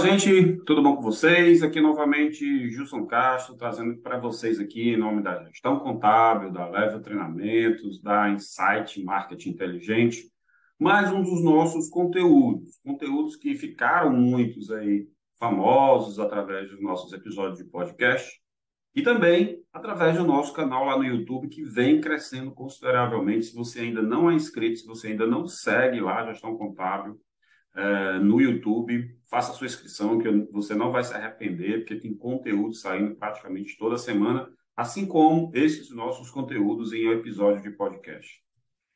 Gente, tudo bom com vocês? Aqui novamente Gilson Castro, trazendo para vocês aqui em nome da gestão contábil, da Level Treinamentos, da Insight Marketing Inteligente, mais um dos nossos conteúdos, conteúdos que ficaram muitos aí famosos através dos nossos episódios de podcast e também através do nosso canal lá no YouTube, que vem crescendo consideravelmente. Se você ainda não é inscrito, se você ainda não segue lá a Gestão Contábil, é, no YouTube, faça sua inscrição, que você não vai se arrepender, porque tem conteúdo saindo praticamente toda semana, assim como esses nossos conteúdos em episódios de podcast.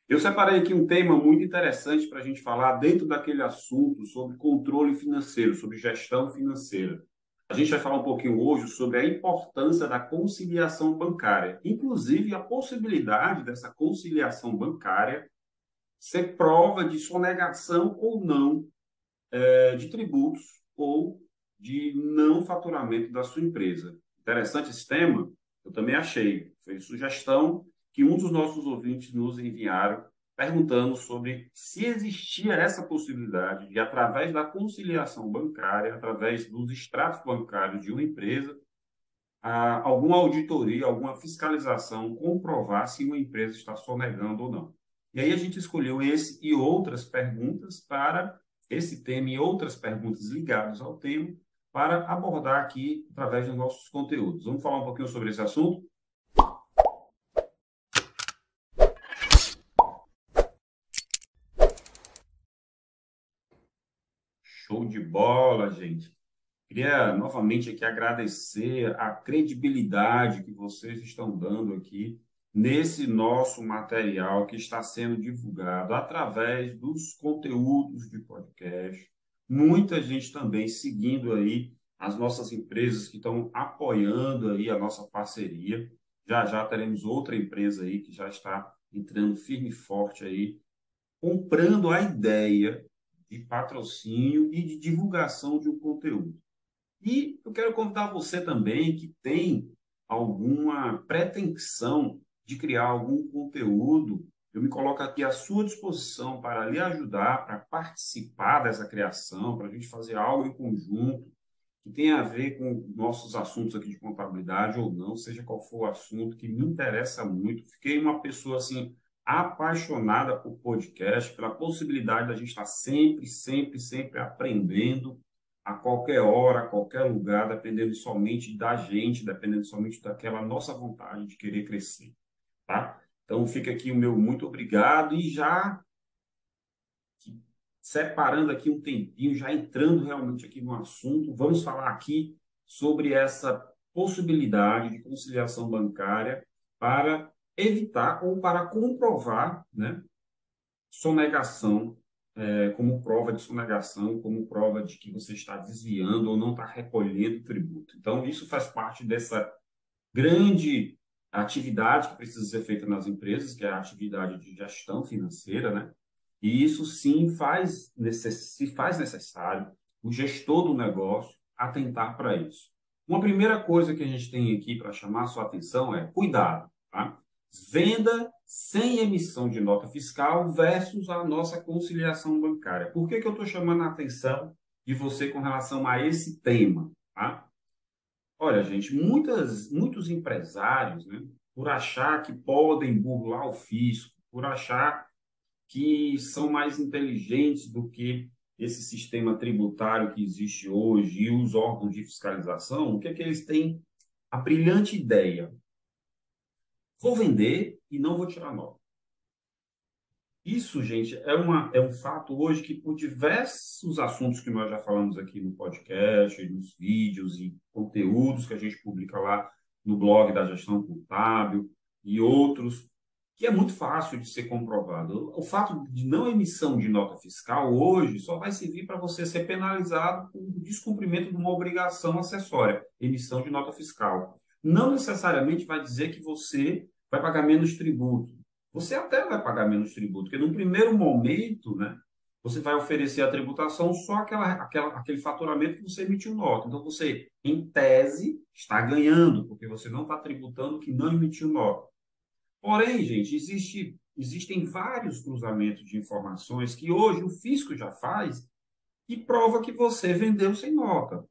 Eu separei aqui um tema muito interessante para a gente falar dentro daquele assunto sobre controle financeiro, sobre gestão financeira. A gente vai falar um pouquinho hoje sobre a importância da conciliação bancária, inclusive a possibilidade dessa conciliação bancária ser prova de sonegação ou não é, de tributos ou de não faturamento da sua empresa. Interessante esse tema? Eu também achei. Foi sugestão que um dos nossos ouvintes nos enviaram perguntando sobre se existia essa possibilidade de, através da conciliação bancária, através dos extratos bancários de uma empresa, alguma auditoria, alguma fiscalização comprovar se uma empresa está sonegando ou não. E aí a gente escolheu esse e outras perguntas para esse tema e outras perguntas ligadas ao tema para abordar aqui através dos nossos conteúdos. Vamos falar um pouquinho sobre esse assunto? Show de bola, gente. Queria novamente aqui agradecer a credibilidade que vocês estão dando aqui nesse nosso material que está sendo divulgado através dos conteúdos de podcast. Muita gente também seguindo aí as nossas empresas que estão apoiando aí a nossa parceria. Já já teremos outra empresa aí que já está entrando firme e forte aí, comprando a ideia de patrocínio e de divulgação de um conteúdo. E eu quero convidar você também que tem alguma pretensão de criar algum conteúdo, eu me coloco aqui à sua disposição para lhe ajudar, para participar dessa criação, para a gente fazer algo em conjunto que tenha a ver com nossos assuntos aqui de contabilidade ou não, seja qual for o assunto que me interessa muito. Fiquei uma pessoa assim apaixonada por podcast, pela possibilidade da gente estar sempre, sempre, sempre aprendendo a qualquer hora, a qualquer lugar, dependendo somente da gente, dependendo somente daquela nossa vontade de querer crescer tá? Então fica aqui o meu muito obrigado e já separando aqui um tempinho, já entrando realmente aqui no assunto, vamos falar aqui sobre essa possibilidade de conciliação bancária para evitar ou para comprovar, né, sonegação é, como prova de sonegação, como prova de que você está desviando ou não está recolhendo tributo. Então, isso faz parte dessa grande a atividade que precisa ser feita nas empresas, que é a atividade de gestão financeira, né? E isso sim faz se faz necessário o gestor do negócio atentar para isso. Uma primeira coisa que a gente tem aqui para chamar a sua atenção é cuidado, tá? Venda sem emissão de nota fiscal versus a nossa conciliação bancária. Por que, que eu estou chamando a atenção de você com relação a esse tema? Tá? Olha, gente, muitas, muitos empresários, né, por achar que podem burlar o fisco, por achar que são mais inteligentes do que esse sistema tributário que existe hoje e os órgãos de fiscalização, o que é que eles têm? A brilhante ideia. Vou vender e não vou tirar nota. Isso, gente, é, uma, é um fato hoje que, por diversos assuntos que nós já falamos aqui no podcast, nos vídeos e conteúdos que a gente publica lá no blog da gestão contábil e outros, que é muito fácil de ser comprovado. O fato de não emissão de nota fiscal hoje só vai servir para você ser penalizado por descumprimento de uma obrigação acessória, emissão de nota fiscal. Não necessariamente vai dizer que você vai pagar menos tributo você até vai pagar menos tributo, porque num primeiro momento, né, você vai oferecer a tributação só aquela, aquela, aquele faturamento que você emitiu nota. Então, você, em tese, está ganhando, porque você não está tributando que não emitiu nota. Porém, gente, existe, existem vários cruzamentos de informações que hoje o fisco já faz que prova que você vendeu sem nota.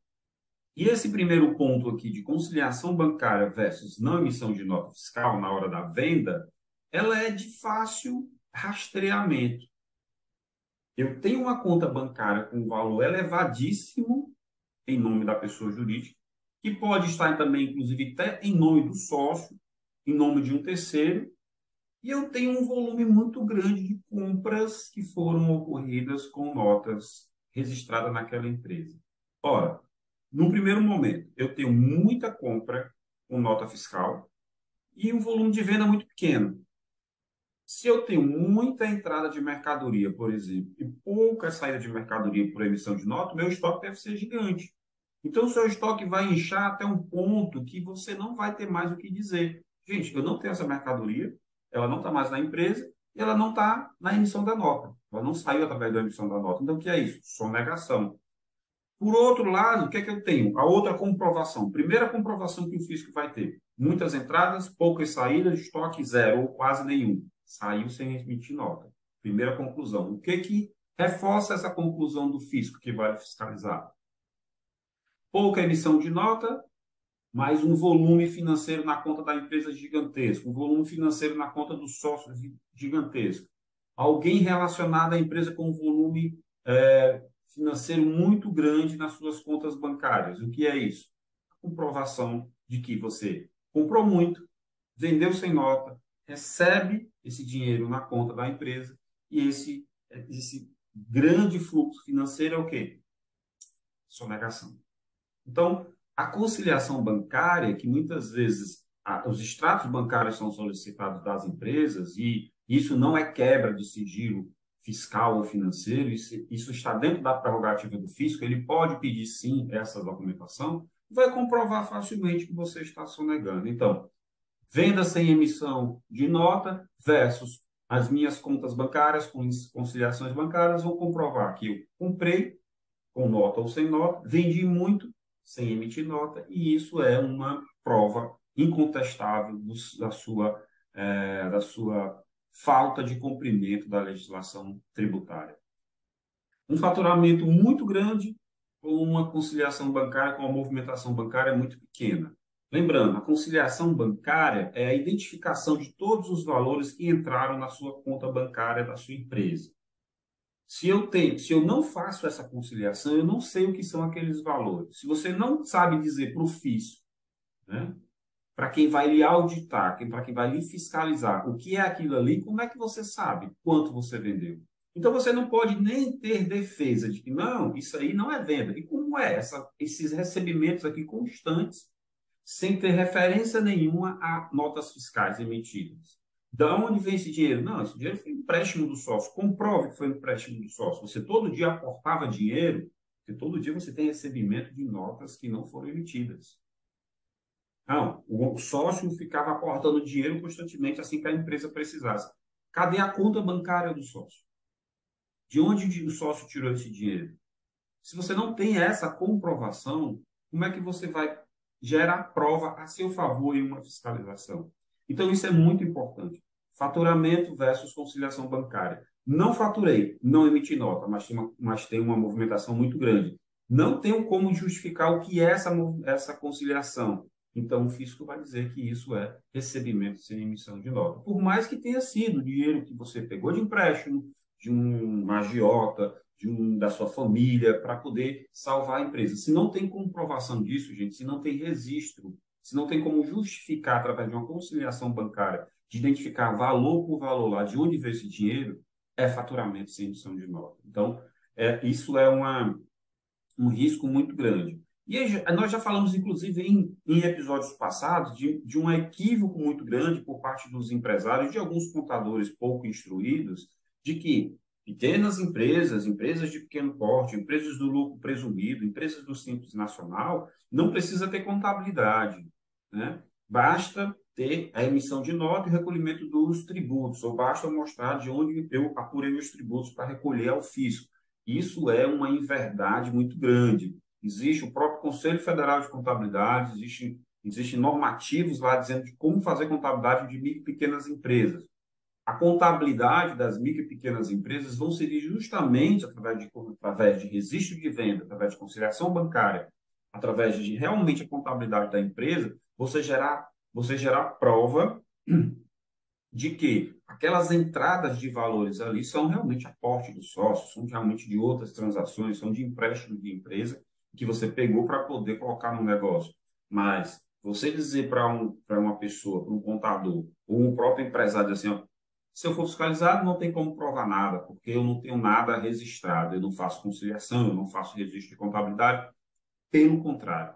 E esse primeiro ponto aqui de conciliação bancária versus não emissão de nota fiscal na hora da venda, ela é de fácil rastreamento. Eu tenho uma conta bancária com valor elevadíssimo em nome da pessoa jurídica, que pode estar também, inclusive, até em nome do sócio, em nome de um terceiro, e eu tenho um volume muito grande de compras que foram ocorridas com notas registradas naquela empresa. Ora, no primeiro momento, eu tenho muita compra com nota fiscal e um volume de venda muito pequeno. Se eu tenho muita entrada de mercadoria, por exemplo, e pouca saída de mercadoria por emissão de nota, meu estoque deve ser gigante. Então, o seu estoque vai inchar até um ponto que você não vai ter mais o que dizer. Gente, eu não tenho essa mercadoria, ela não está mais na empresa e ela não está na emissão da nota. Ela não saiu através da emissão da nota. Então, o que é isso? Sonegação. Por outro lado, o que é que eu tenho? A outra comprovação. Primeira comprovação que o fisco vai ter. Muitas entradas, poucas saídas, estoque zero ou quase nenhum. Saiu sem emitir nota. Primeira conclusão. O que que reforça essa conclusão do fisco que vai fiscalizar? Pouca emissão de nota, mais um volume financeiro na conta da empresa gigantesco, um volume financeiro na conta do sócio gigantesco. Alguém relacionado à empresa com um volume é, financeiro muito grande nas suas contas bancárias. O que é isso? A comprovação de que você comprou muito, vendeu sem nota, recebe esse dinheiro na conta da empresa e esse, esse grande fluxo financeiro é o quê? Sonegação. Então, a conciliação bancária, que muitas vezes a, os extratos bancários são solicitados das empresas e isso não é quebra de sigilo fiscal ou financeiro, isso, isso está dentro da prerrogativa do fisco, ele pode pedir sim essa documentação, vai comprovar facilmente que você está sonegando. Então, venda sem emissão de nota versus as minhas contas bancárias, com conciliações bancárias, vão comprovar que eu comprei com nota ou sem nota, vendi muito sem emitir nota, e isso é uma prova incontestável do, da, sua, é, da sua falta de cumprimento da legislação tributária. Um faturamento muito grande com uma conciliação bancária, com uma movimentação bancária muito pequena. Lembrando, a conciliação bancária é a identificação de todos os valores que entraram na sua conta bancária da sua empresa. Se eu tenho, se eu não faço essa conciliação, eu não sei o que são aqueles valores. Se você não sabe dizer para o fisco, né, para quem vai lhe auditar, para quem vai lhe fiscalizar, o que é aquilo ali, como é que você sabe quanto você vendeu? Então você não pode nem ter defesa de que não, isso aí não é venda. E como é essa, esses recebimentos aqui constantes, sem ter referência nenhuma a notas fiscais emitidas? Da onde vem esse dinheiro? Não, esse dinheiro foi empréstimo do sócio. Comprove que foi empréstimo do sócio. Você todo dia aportava dinheiro, porque todo dia você tem recebimento de notas que não foram emitidas. Não, o sócio ficava aportando dinheiro constantemente assim que a empresa precisasse. Cadê a conta bancária do sócio? De onde o sócio tirou esse dinheiro? Se você não tem essa comprovação, como é que você vai gerar prova a seu favor em uma fiscalização? Então, isso é muito importante. Faturamento versus conciliação bancária. Não faturei, não emiti nota, mas tem uma, mas tem uma movimentação muito grande. Não tenho como justificar o que é essa, essa conciliação. Então, o fisco vai dizer que isso é recebimento sem emissão de nota. Por mais que tenha sido dinheiro que você pegou de empréstimo, de um agiota, de um, da sua família, para poder salvar a empresa. Se não tem comprovação disso, gente, se não tem registro se não tem como justificar, através de uma conciliação bancária, de identificar valor por valor lá, de onde veio esse dinheiro, é faturamento sem emissão de nota. Então, é, isso é uma, um risco muito grande. E aí, nós já falamos, inclusive, em, em episódios passados, de, de um equívoco muito grande por parte dos empresários, de alguns contadores pouco instruídos, de que pequenas empresas, empresas de pequeno porte, empresas do lucro presumido, empresas do Simples Nacional, não precisa ter contabilidade. Né? Basta ter a emissão de nota e recolhimento dos tributos, ou basta mostrar de onde eu apurei os tributos para recolher ao fisco. Isso é uma inverdade muito grande. Existe o próprio Conselho Federal de Contabilidade, existe, existem normativos lá dizendo de como fazer contabilidade de micro e pequenas empresas. A contabilidade das micro e pequenas empresas vão servir justamente através de, através de registro de venda, através de conciliação bancária, através de realmente a contabilidade da empresa, você gerar, você gerar prova de que aquelas entradas de valores ali são realmente aporte do sócio, são realmente de outras transações, são de empréstimo de empresa que você pegou para poder colocar no negócio. Mas você dizer para um, uma pessoa, para um contador, ou um próprio empresário assim, ó, se eu for fiscalizado, não tem como provar nada, porque eu não tenho nada registrado, eu não faço conciliação, eu não faço registro de contabilidade. Pelo contrário,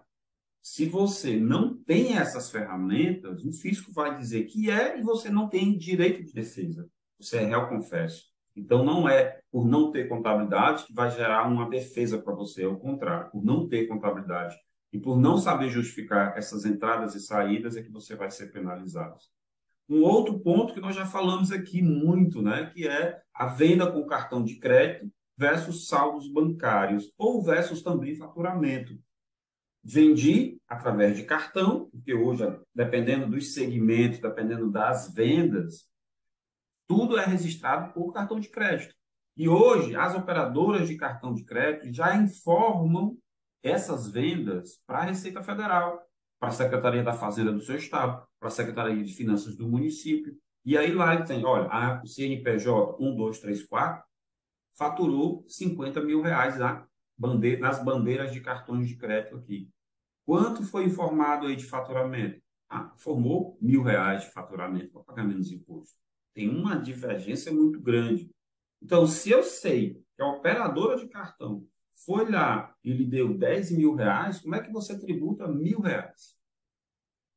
se você não tem essas ferramentas, o fisco vai dizer que é e você não tem direito de defesa. Você é réu confesso. Então, não é por não ter contabilidade que vai gerar uma defesa para você, ao contrário, por não ter contabilidade e por não saber justificar essas entradas e saídas é que você vai ser penalizado. Um outro ponto que nós já falamos aqui muito, né, que é a venda com cartão de crédito versus saldos bancários ou versus também faturamento. Vendi através de cartão, porque hoje, dependendo dos segmentos, dependendo das vendas, tudo é registrado por cartão de crédito. E hoje, as operadoras de cartão de crédito já informam essas vendas para a Receita Federal para a Secretaria da Fazenda do seu estado, para a Secretaria de Finanças do município. E aí lá ele tem, olha, a, CNPJ 1234 faturou 50 mil reais lá, bandeira, nas bandeiras de cartões de crédito aqui. Quanto foi informado aí de faturamento? Ah, formou mil reais de faturamento para pagar menos imposto. Tem uma divergência muito grande. Então, se eu sei que a operadora de cartão foi lá e lhe deu 10 mil reais, como é que você tributa mil reais?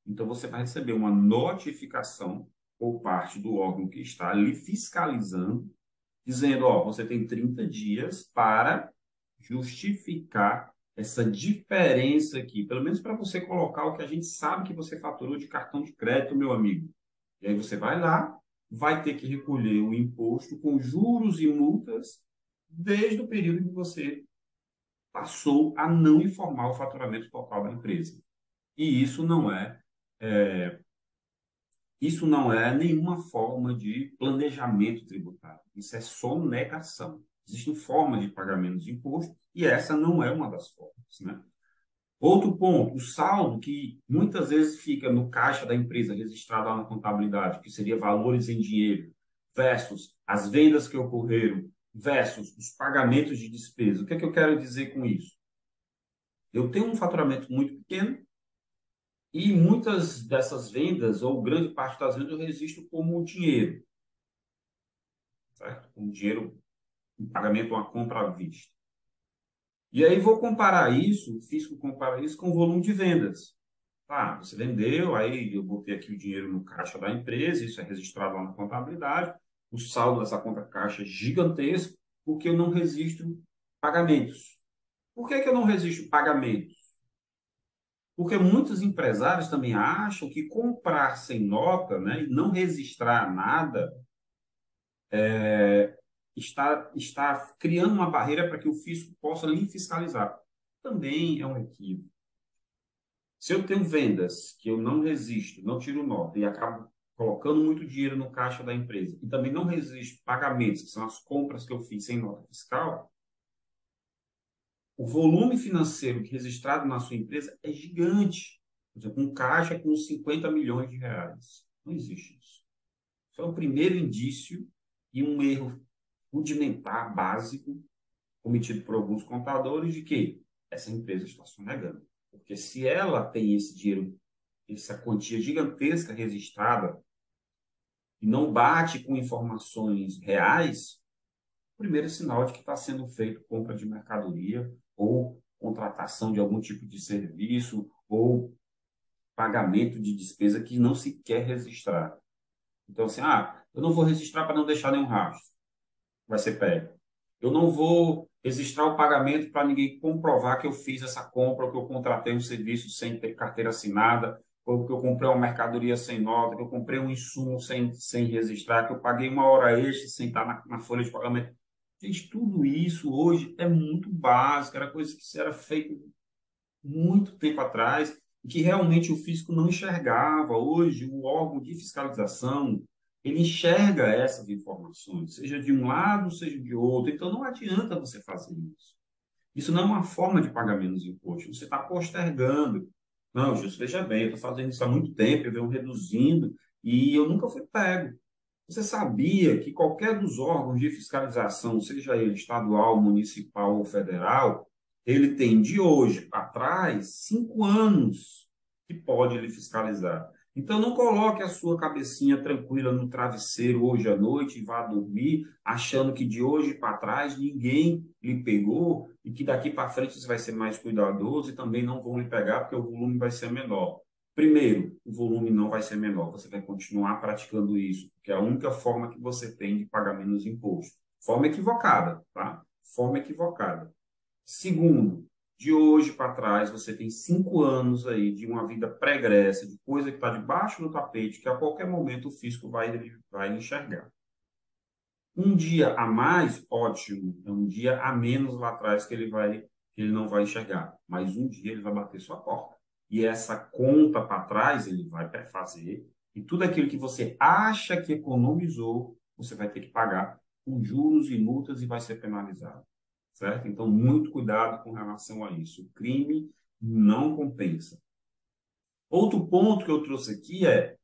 Então, você vai receber uma notificação por parte do órgão que está ali fiscalizando, dizendo, ó, você tem 30 dias para justificar essa diferença aqui, pelo menos para você colocar o que a gente sabe que você faturou de cartão de crédito, meu amigo. E aí você vai lá, vai ter que recolher o imposto com juros e multas desde o período que você passou a não informar o faturamento total da empresa. E isso não é, é isso não é nenhuma forma de planejamento tributário. Isso é sonegação. Existem formas de pagamento de imposto e essa não é uma das formas. Né? Outro ponto, o saldo que muitas vezes fica no caixa da empresa registrado na contabilidade, que seria valores em dinheiro, versus as vendas que ocorreram, versus os pagamentos de despesa. O que é que eu quero dizer com isso? Eu tenho um faturamento muito pequeno e muitas dessas vendas, ou grande parte das vendas, eu registro como dinheiro. Certo? Como dinheiro em pagamento, uma compra à vista. E aí vou comparar isso, o fisco compara isso com o volume de vendas. Tá, você vendeu, aí eu botei aqui o dinheiro no caixa da empresa, isso é registrado lá na contabilidade o saldo dessa conta caixa é gigantesco, porque eu não registro pagamentos. Por que, que eu não registro pagamentos? Porque muitos empresários também acham que comprar sem nota né, e não registrar nada é, está, está criando uma barreira para que o fisco possa lhe fiscalizar. Também é um equívoco. Se eu tenho vendas que eu não resisto, não tiro nota e acabo colocando muito dinheiro no caixa da empresa e também não resiste pagamentos, que são as compras que eu fiz sem nota fiscal, o volume financeiro registrado na sua empresa é gigante. Por exemplo, um caixa com 50 milhões de reais. Não existe isso. Isso é o primeiro indício e um erro rudimentar, básico, cometido por alguns contadores, de que essa empresa está sonegando. Porque se ela tem esse dinheiro, essa quantia gigantesca registrada e não bate com informações reais, o primeiro sinal de que está sendo feito compra de mercadoria ou contratação de algum tipo de serviço ou pagamento de despesa que não se quer registrar. Então, assim, ah, eu não vou registrar para não deixar nenhum rastro. Vai ser pego. Eu não vou registrar o pagamento para ninguém comprovar que eu fiz essa compra ou que eu contratei um serviço sem ter carteira assinada ou que eu comprei uma mercadoria sem nota, que eu comprei um insumo sem, sem registrar, que eu paguei uma hora extra sem estar na, na folha de pagamento. Gente, tudo isso hoje é muito básico, era coisa que era feito muito tempo atrás que realmente o físico não enxergava. Hoje, o órgão de fiscalização, ele enxerga essas informações, seja de um lado, seja de outro. Então, não adianta você fazer isso. Isso não é uma forma de pagar menos imposto. Você está postergando. Não, Gilson, veja bem, eu estou fazendo isso há muito tempo, eu venho reduzindo e eu nunca fui pego. Você sabia que qualquer dos órgãos de fiscalização, seja ele estadual, municipal ou federal, ele tem de hoje para trás cinco anos que pode lhe fiscalizar. Então não coloque a sua cabecinha tranquila no travesseiro hoje à noite e vá dormir achando que de hoje para trás ninguém lhe pegou e que daqui para frente você vai ser mais cuidadoso e também não vão lhe pegar porque o volume vai ser menor. Primeiro, o volume não vai ser menor, você vai continuar praticando isso, porque é a única forma que você tem de pagar menos imposto. Forma equivocada, tá? Forma equivocada. Segundo, de hoje para trás, você tem cinco anos aí de uma vida pregressa, de coisa que está debaixo do tapete, que a qualquer momento o fisco vai, vai enxergar. Um dia a mais, ótimo. É um dia a menos lá atrás que ele vai que ele não vai enxergar. Mas um dia ele vai bater sua porta. E essa conta para trás ele vai fazer. E tudo aquilo que você acha que economizou, você vai ter que pagar com juros e multas e vai ser penalizado certo? Então, muito cuidado com relação a isso. O crime não compensa. Outro ponto que eu trouxe aqui é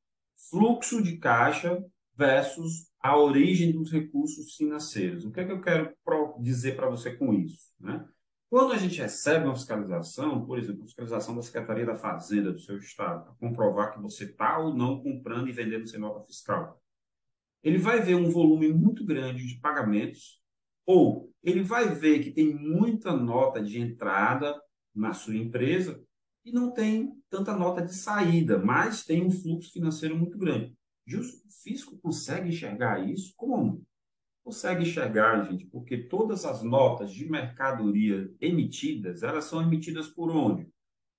fluxo de caixa versus a origem dos recursos financeiros. O que é que eu quero dizer para você com isso? Né? Quando a gente recebe uma fiscalização, por exemplo, fiscalização da Secretaria da Fazenda do seu estado, para comprovar que você está ou não comprando e vendendo sem nota fiscal, ele vai ver um volume muito grande de pagamentos ou ele vai ver que tem muita nota de entrada na sua empresa e não tem tanta nota de saída, mas tem um fluxo financeiro muito grande. Justo, o fisco consegue enxergar isso? Como? Consegue enxergar, gente, porque todas as notas de mercadoria emitidas, elas são emitidas por onde?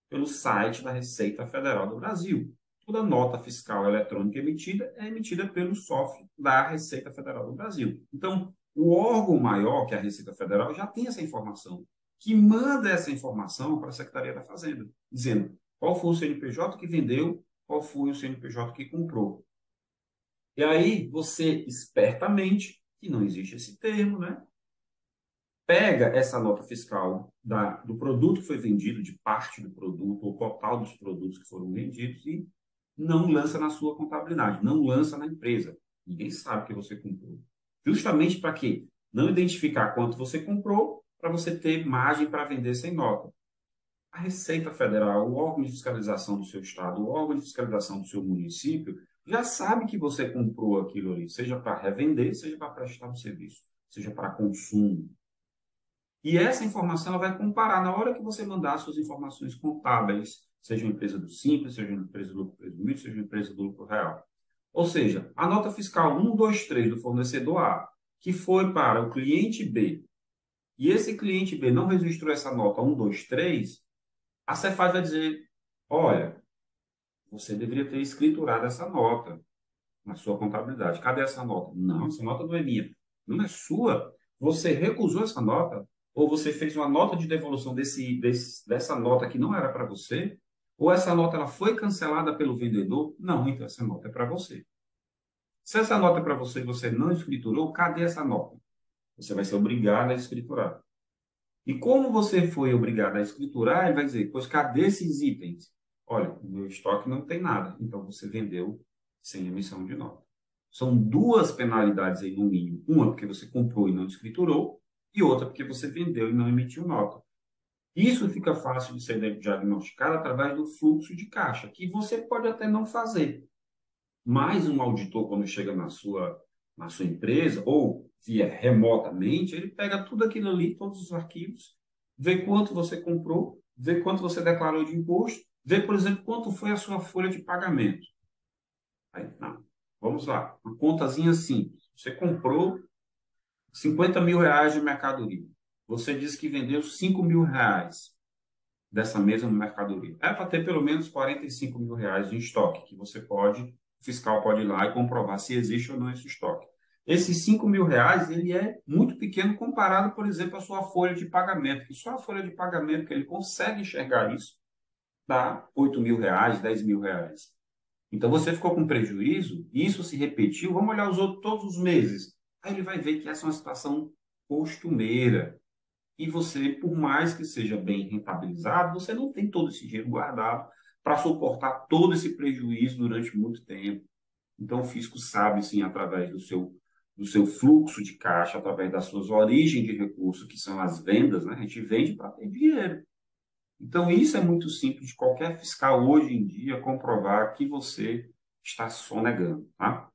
Pelo site da Receita Federal do Brasil. Toda nota fiscal eletrônica emitida é emitida pelo software da Receita Federal do Brasil. Então, o órgão maior, que é a Receita Federal, já tem essa informação, que manda essa informação para a Secretaria da Fazenda, dizendo qual foi o CNPJ que vendeu, qual foi o CNPJ que comprou. E aí você, espertamente, que não existe esse termo, né? Pega essa nota fiscal da, do produto que foi vendido, de parte do produto, ou total dos produtos que foram vendidos, e não lança na sua contabilidade, não lança na empresa. Ninguém sabe que você comprou. Justamente para quê? Não identificar quanto você comprou, para você ter margem para vender sem nota. A Receita Federal, o órgão de fiscalização do seu estado, o órgão de fiscalização do seu município, já sabe que você comprou aquilo ali, seja para revender, seja para prestar um serviço, seja para consumo. E essa informação ela vai comparar na hora que você mandar suas informações contábeis, seja uma empresa do Simples, seja uma empresa do lucro presumido, seja uma empresa do lucro real. Ou seja, a nota fiscal 123 do fornecedor A, que foi para o cliente B, e esse cliente B não registrou essa nota 123, a Cefaz vai dizer: olha, você deveria ter escriturado essa nota na sua contabilidade. Cadê essa nota? Não, essa nota não é minha. Não é sua. Você recusou essa nota? Ou você fez uma nota de devolução desse, desse dessa nota que não era para você? Ou essa nota ela foi cancelada pelo vendedor? Não, então essa nota é para você. Se essa nota é para você e você não escriturou, cadê essa nota? Você vai ser obrigado a escriturar. E como você foi obrigado a escriturar, ele vai dizer, pois cadê esses itens? Olha, o meu estoque não tem nada, então você vendeu sem emissão de nota. São duas penalidades aí no mínimo. Uma porque você comprou e não escriturou, e outra porque você vendeu e não emitiu nota. Isso fica fácil de ser diagnosticado através do fluxo de caixa, que você pode até não fazer. Mas um auditor, quando chega na sua, na sua empresa, ou via remotamente, ele pega tudo aquilo ali, todos os arquivos, vê quanto você comprou, vê quanto você declarou de imposto, vê, por exemplo, quanto foi a sua folha de pagamento. Aí, não. Vamos lá, uma contazinha simples. Você comprou 50 mil reais de mercadoria. Você disse que vendeu 5 mil reais dessa mesma mercadoria. É para ter pelo menos 45 mil reais de estoque, que você pode, o fiscal pode ir lá e comprovar se existe ou não esse estoque. Esses 5 mil reais, ele é muito pequeno comparado, por exemplo, à sua folha de pagamento, que só a folha de pagamento que ele consegue enxergar isso dá 8 mil reais, 10 mil reais. Então você ficou com prejuízo, isso se repetiu, vamos olhar os outros todos os meses. Aí ele vai ver que essa é uma situação costumeira. E você, por mais que seja bem rentabilizado, você não tem todo esse dinheiro guardado para suportar todo esse prejuízo durante muito tempo. Então o fisco sabe, sim, através do seu, do seu fluxo de caixa, através das suas origens de recurso, que são as vendas, né? a gente vende para ter dinheiro. Então, isso é muito simples de qualquer fiscal hoje em dia comprovar que você está sonegando. Tá?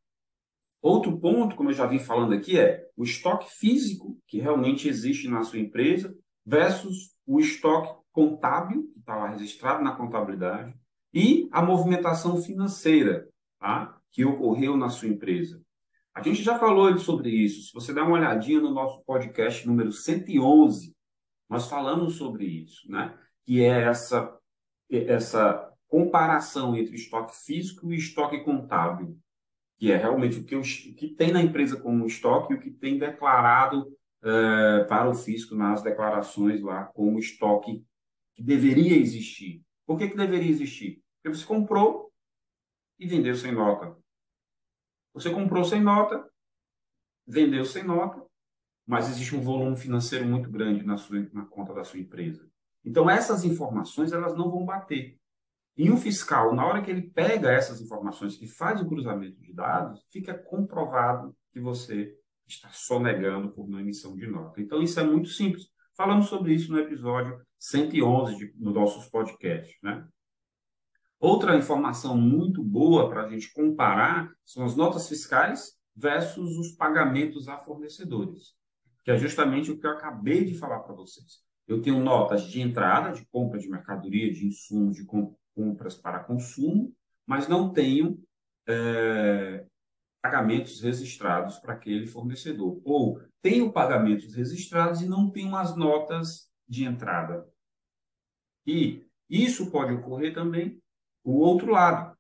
Outro ponto, como eu já vim falando aqui, é o estoque físico que realmente existe na sua empresa versus o estoque contábil, que está lá registrado na contabilidade, e a movimentação financeira tá? que ocorreu na sua empresa. A gente já falou sobre isso. Se você der uma olhadinha no nosso podcast número 111, nós falamos sobre isso. Né? Que é essa, essa comparação entre estoque físico e estoque contábil, que é realmente o que, o que tem na empresa como estoque e o que tem declarado uh, para o fisco nas declarações lá como estoque que deveria existir. Por que, que deveria existir? Porque você comprou e vendeu sem nota. Você comprou sem nota, vendeu sem nota, mas existe um volume financeiro muito grande na, sua, na conta da sua empresa. Então, essas informações elas não vão bater. E o fiscal, na hora que ele pega essas informações e faz o cruzamento de dados, fica comprovado que você está sonegando por uma emissão de nota. Então, isso é muito simples. Falamos sobre isso no episódio 111 de, no nossos podcasts. Né? Outra informação muito boa para a gente comparar são as notas fiscais versus os pagamentos a fornecedores, que é justamente o que eu acabei de falar para vocês. Eu tenho notas de entrada, de compra de mercadoria, de insumos, de compras para consumo, mas não tenho é, pagamentos registrados para aquele fornecedor. Ou tenho pagamentos registrados e não tenho as notas de entrada. E isso pode ocorrer também o outro lado.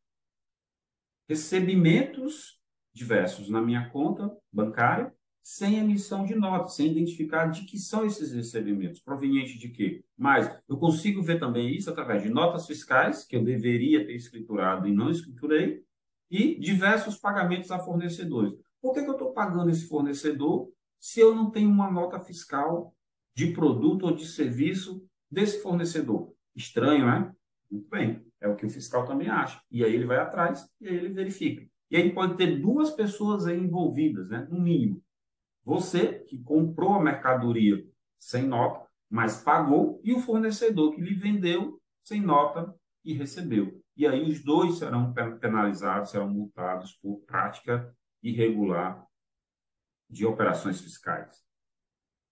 Recebimentos diversos na minha conta bancária sem emissão de nota, sem identificar de que são esses recebimentos, provenientes de quê? Mas eu consigo ver também isso através de notas fiscais, que eu deveria ter escriturado e não escriturei, e diversos pagamentos a fornecedores. Por que, que eu estou pagando esse fornecedor se eu não tenho uma nota fiscal de produto ou de serviço desse fornecedor? Estranho, né? Muito bem, é o que o fiscal também acha. E aí ele vai atrás e aí ele verifica. E aí pode ter duas pessoas envolvidas, né? no mínimo. Você que comprou a mercadoria sem nota, mas pagou, e o fornecedor que lhe vendeu sem nota e recebeu. E aí os dois serão penalizados, serão multados por prática irregular de operações fiscais.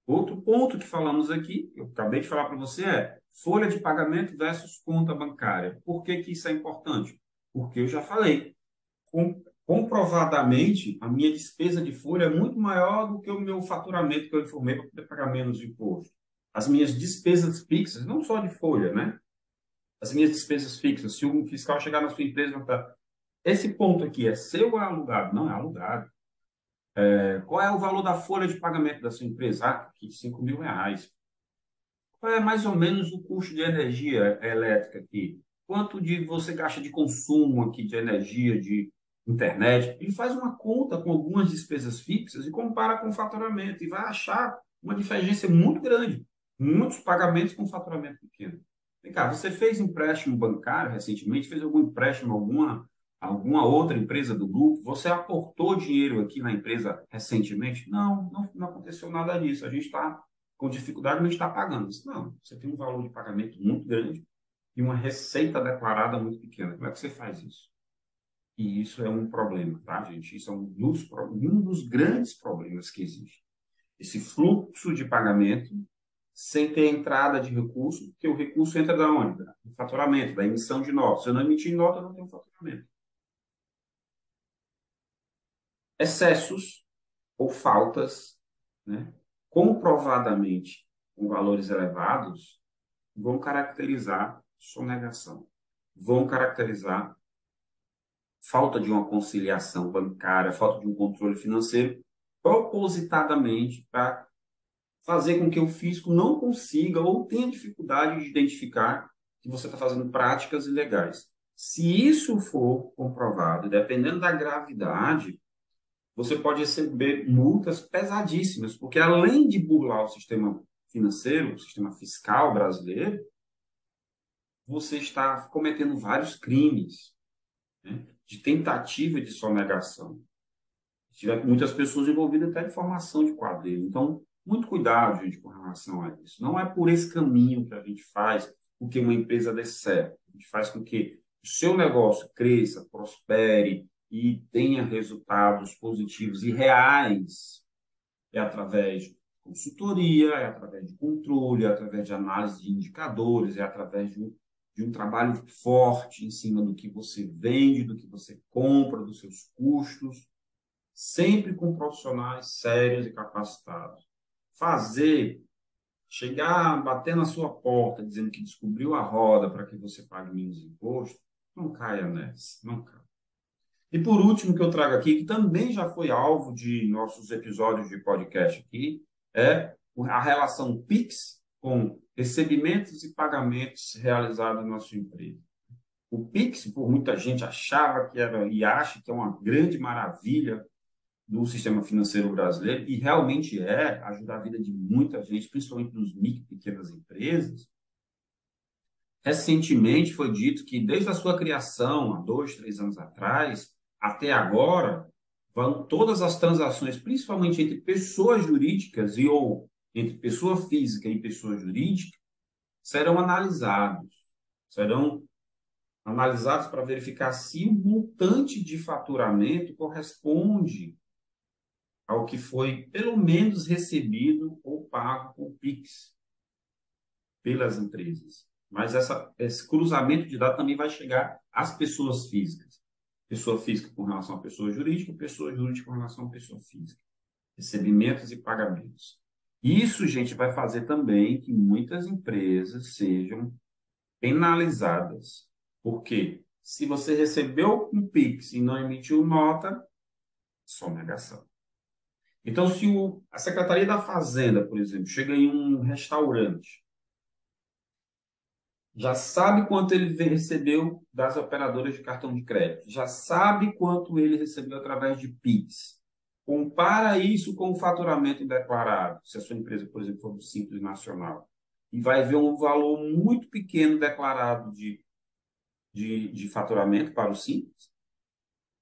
Outro ponto que falamos aqui, eu acabei de falar para você, é folha de pagamento versus conta bancária. Por que, que isso é importante? Porque eu já falei, comprovadamente, a minha despesa de folha é muito maior do que o meu faturamento que eu informei para poder pagar menos de imposto. As minhas despesas fixas, não só de folha, né? As minhas despesas fixas. Se um fiscal chegar na sua empresa e perguntar, esse ponto aqui é seu ou é alugado? Não, é alugado. É, qual é o valor da folha de pagamento da sua empresa? Ah, aqui, 5 mil reais. Qual é mais ou menos o custo de energia elétrica aqui? Quanto de você gasta de consumo aqui de energia, de internet, ele faz uma conta com algumas despesas fixas e compara com o faturamento e vai achar uma divergência muito grande. Muitos pagamentos com faturamento pequeno. Vem cá, você fez empréstimo bancário recentemente? Fez algum empréstimo alguma, alguma outra empresa do grupo? Você aportou dinheiro aqui na empresa recentemente? Não, não, não aconteceu nada disso. A gente está com dificuldade, não está pagando. Não, você tem um valor de pagamento muito grande e uma receita declarada muito pequena. Como é que você faz isso? E isso é um problema, tá, gente? Isso é um dos, um dos grandes problemas que existe. Esse fluxo de pagamento sem ter entrada de recurso, porque o recurso entra da onde? Do faturamento, da emissão de nota. Se eu não emitir nota, eu não tenho faturamento. Excessos ou faltas, né, comprovadamente com valores elevados, vão caracterizar sonegação, vão caracterizar falta de uma conciliação bancária, falta de um controle financeiro, propositadamente para fazer com que o fisco não consiga ou tenha dificuldade de identificar que você está fazendo práticas ilegais. Se isso for comprovado, dependendo da gravidade, você pode receber multas pesadíssimas, porque além de burlar o sistema financeiro, o sistema fiscal brasileiro, você está cometendo vários crimes né, de tentativa de sonegação. Tiver muitas pessoas envolvidas até em formação de quadrilha. Então, muito cuidado, gente, com relação a isso. Não é por esse caminho que a gente faz com que uma empresa dê certo. A gente faz com que o seu negócio cresça, prospere e tenha resultados positivos e reais. É através de consultoria, é através de controle, é através de análise de indicadores, é através de de um trabalho forte em cima do que você vende, do que você compra, dos seus custos, sempre com profissionais sérios e capacitados. Fazer, chegar, bater na sua porta dizendo que descobriu a roda para que você pague menos imposto, não caia nessa, não caia. E por último que eu trago aqui, que também já foi alvo de nossos episódios de podcast aqui, é a relação PIX com recebimentos e pagamentos realizados na sua empresa. O Pix, por muita gente achava que era e acha que é uma grande maravilha do sistema financeiro brasileiro, e realmente é, ajuda a vida de muita gente, principalmente dos micro e pequenas empresas. Recentemente foi dito que desde a sua criação, há dois, três anos atrás, até agora, vão todas as transações, principalmente entre pessoas jurídicas e ou entre pessoa física e pessoa jurídica, serão analisados, serão analisados para verificar se o montante de faturamento corresponde ao que foi pelo menos recebido ou pago com Pix pelas empresas. Mas essa, esse cruzamento de dados também vai chegar às pessoas físicas pessoa física com relação à pessoa jurídica, pessoa jurídica com relação à pessoa física. Recebimentos e pagamentos. Isso, gente, vai fazer também que muitas empresas sejam penalizadas. Por quê? Se você recebeu um PIX e não emitiu nota, só negação. Então, se o, a Secretaria da Fazenda, por exemplo, chega em um restaurante já sabe quanto ele recebeu das operadoras de cartão de crédito, já sabe quanto ele recebeu através de PIX. Compara isso com o faturamento declarado, se a sua empresa, por exemplo, for do Simples Nacional, e vai ver um valor muito pequeno declarado de, de, de faturamento para o Simples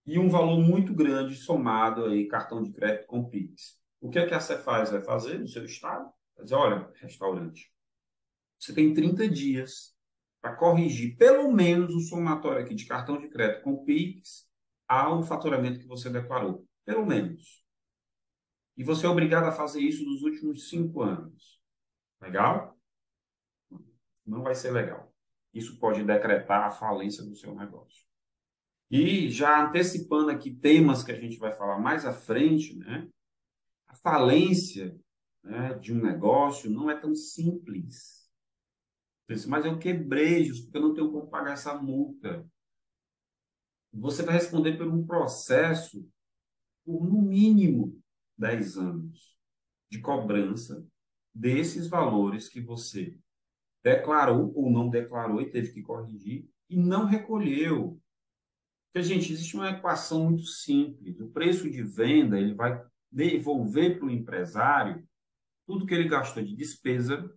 e um valor muito grande somado aí cartão de crédito com PIX. O que é que a Cefaz vai fazer no seu estado? Vai dizer, olha, restaurante, você tem 30 dias para corrigir pelo menos o somatório aqui de cartão de crédito com PIX ao faturamento que você declarou. Pelo menos. E você é obrigado a fazer isso nos últimos cinco anos. Legal? Não vai ser legal. Isso pode decretar a falência do seu negócio. E já antecipando aqui temas que a gente vai falar mais à frente, né? A falência né, de um negócio não é tão simples mas eu quebrei, justo porque eu não tenho como pagar essa multa. Você vai responder por um processo por no mínimo 10 anos de cobrança desses valores que você declarou ou não declarou e teve que corrigir e não recolheu. Porque, gente, existe uma equação muito simples. O preço de venda ele vai devolver para o empresário tudo que ele gastou de despesa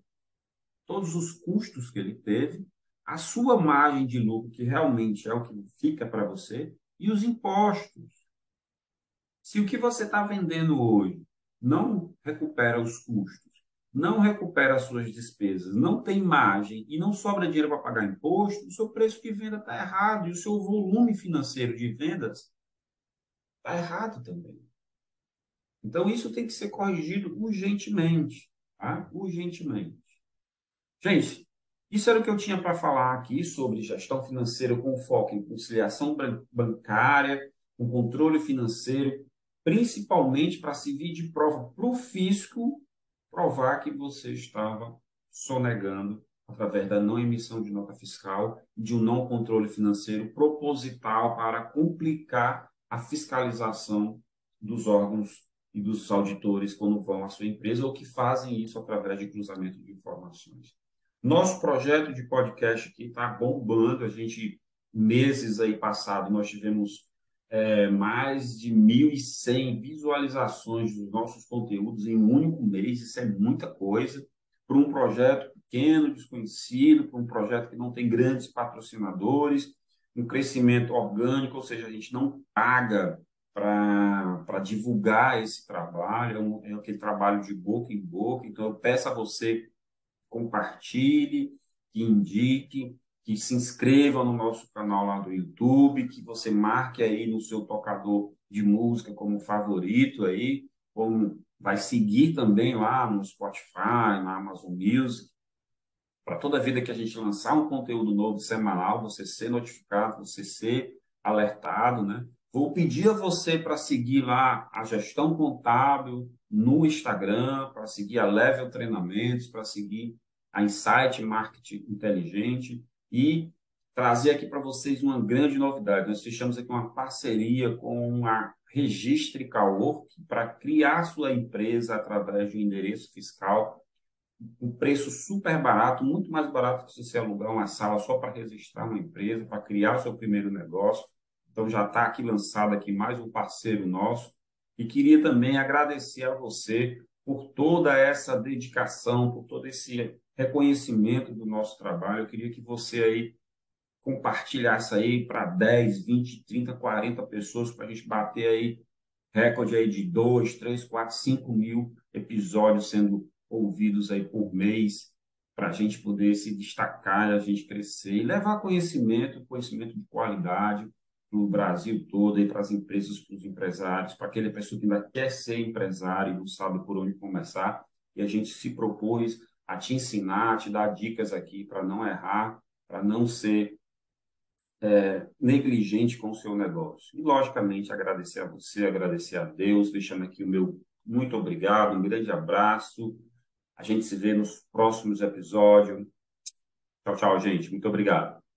todos os custos que ele teve, a sua margem de lucro, que realmente é o que fica para você, e os impostos. Se o que você está vendendo hoje não recupera os custos, não recupera as suas despesas, não tem margem e não sobra dinheiro para pagar imposto, o seu preço de venda está errado e o seu volume financeiro de vendas está errado também. Então, isso tem que ser corrigido urgentemente. Tá? Urgentemente. Gente, isso era o que eu tinha para falar aqui sobre gestão financeira com foco em conciliação bancária, com controle financeiro, principalmente para servir de prova para o fisco provar que você estava sonegando através da não emissão de nota fiscal e de um não controle financeiro proposital para complicar a fiscalização dos órgãos e dos auditores quando vão à sua empresa ou que fazem isso através de cruzamento de informações. Nosso projeto de podcast aqui está bombando, a gente meses aí passados, nós tivemos é, mais de 1.100 visualizações dos nossos conteúdos em um único mês. Isso é muita coisa para um projeto pequeno, desconhecido, para um projeto que não tem grandes patrocinadores, um crescimento orgânico, ou seja, a gente não paga para divulgar esse trabalho, é, um, é aquele trabalho de boca em boca. Então, eu peço a você compartilhe, que indique, que se inscreva no nosso canal lá do YouTube, que você marque aí no seu tocador de música como favorito aí, como vai seguir também lá no Spotify, na Amazon Music, para toda vida que a gente lançar um conteúdo novo semanal, você ser notificado, você ser alertado, né? Vou pedir a você para seguir lá a gestão contábil no Instagram, para seguir a Level Treinamentos, para seguir a Insight Marketing Inteligente e trazer aqui para vocês uma grande novidade. Nós fechamos aqui uma parceria com a Registre Cowork para criar sua empresa através de um endereço fiscal, um preço super barato, muito mais barato que se você alugar uma sala só para registrar uma empresa, para criar o seu primeiro negócio. Então já está aqui lançado aqui mais um parceiro nosso. E queria também agradecer a você por toda essa dedicação, por todo esse reconhecimento do nosso trabalho. Eu queria que você aí compartilhasse aí para 10, 20, 30, 40 pessoas para a gente bater aí recorde aí de 2, 3, 4, 5 mil episódios sendo ouvidos aí por mês para a gente poder se destacar, a gente crescer e levar conhecimento, conhecimento de qualidade para o Brasil todo e para as empresas, para os empresários, para aquele pessoa que ainda quer ser empresário e não sabe por onde começar. E a gente se propôs a te ensinar, a te dar dicas aqui para não errar, para não ser é, negligente com o seu negócio. E, logicamente, agradecer a você, agradecer a Deus, deixando aqui o meu muito obrigado, um grande abraço. A gente se vê nos próximos episódios. Tchau, tchau, gente. Muito obrigado.